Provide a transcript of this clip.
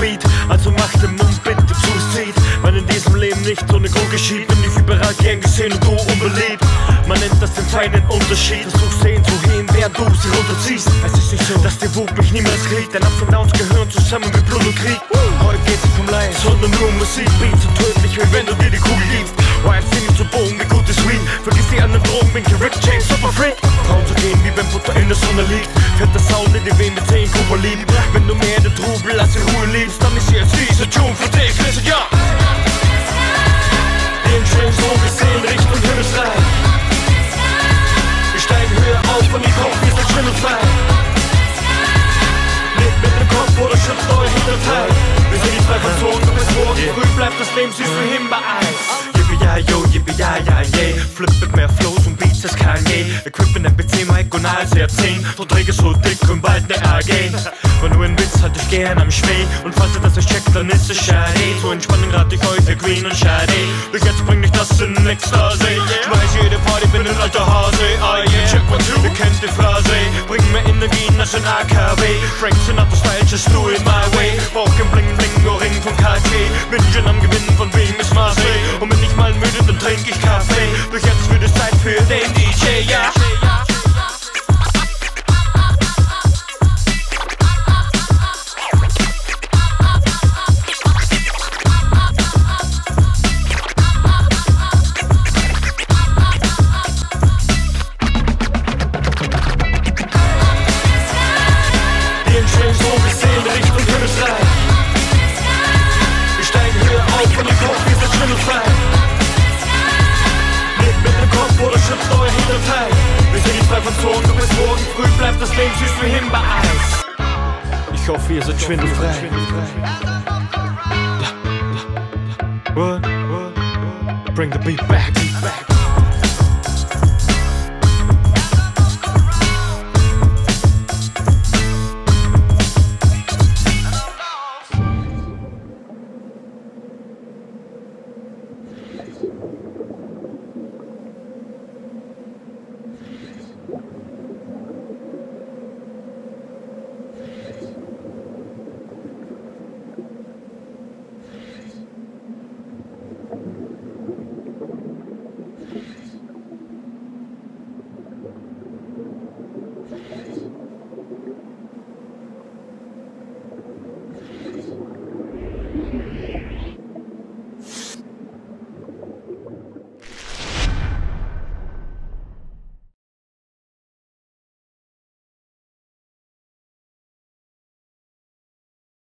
Beat. Also mach den Mund bitte zu, zieht. Man in diesem Leben nicht ohne Grund geschieht. Bin ich überall gern gesehen und du unbeliebt. Man nennt das den feinen Unterschied. Versuch sehen zu heben, während du sie runterziehst. Es ist nicht so, dass die Wut mich niemals kriegt. Denn Ups und Downs gehören zusammen wie Blut und Krieg. Heute geht's nicht um Leid, sondern nur um Musik. Beats so tödlich, wie wenn du dir die Kugel gibst. Der Sound in die Wehen mit 10 Kuba lieb. Wenn du mehr den Trubel als in Ruhe liebst, dann ist jetzt dieser Tune für dich. Listen, ja! Den Train so gesehen, Richtung Himmelsreich. Wir steigen höher auf und die Kopf, wir sind schwindelfrei. Lebt mit dem Kopf oder schützt euer Hinterteil. Wir sind die zwei von Zonen, bis morgen früh bleibt das Leben süß wie Himbeereis. Yippie ja yo, yippie ja ja yay. Flip Equipment MPC, Mic und als 10 Verträge so dick und bald ne AG. Und nur ein Witz hatte ich gern am Schmäh. Und falls ihr das nicht checkt, dann ist es schade. Zur Entspannung rate ich euch der Green und Shade. Bis jetzt bring ich das in Ekstase. Schmeiß jede Party, bin ein alter Hase. Ah yeah, check one two. Ihr kennt die Phrase. Bring mir Energien, das sind AKW. Frank Sinatra Style, just do it my way. Brauch kein Bling Bling, Ohrring von KT. Bin schon am Gewinnen, von wem ist Marseille. Und bin ich mal müde, dann trink ich Kaffee. Doch jetzt wird es Zeit für den Gesehen, Richtung Himmelsreich. Wir steigen höher auf und die Kopf, wir sind schwindelfrei. Bleibt das Leben süß wie Himbeereis. Ich hoffe, ihr seid schwindelfrei. What? Bring the beat back.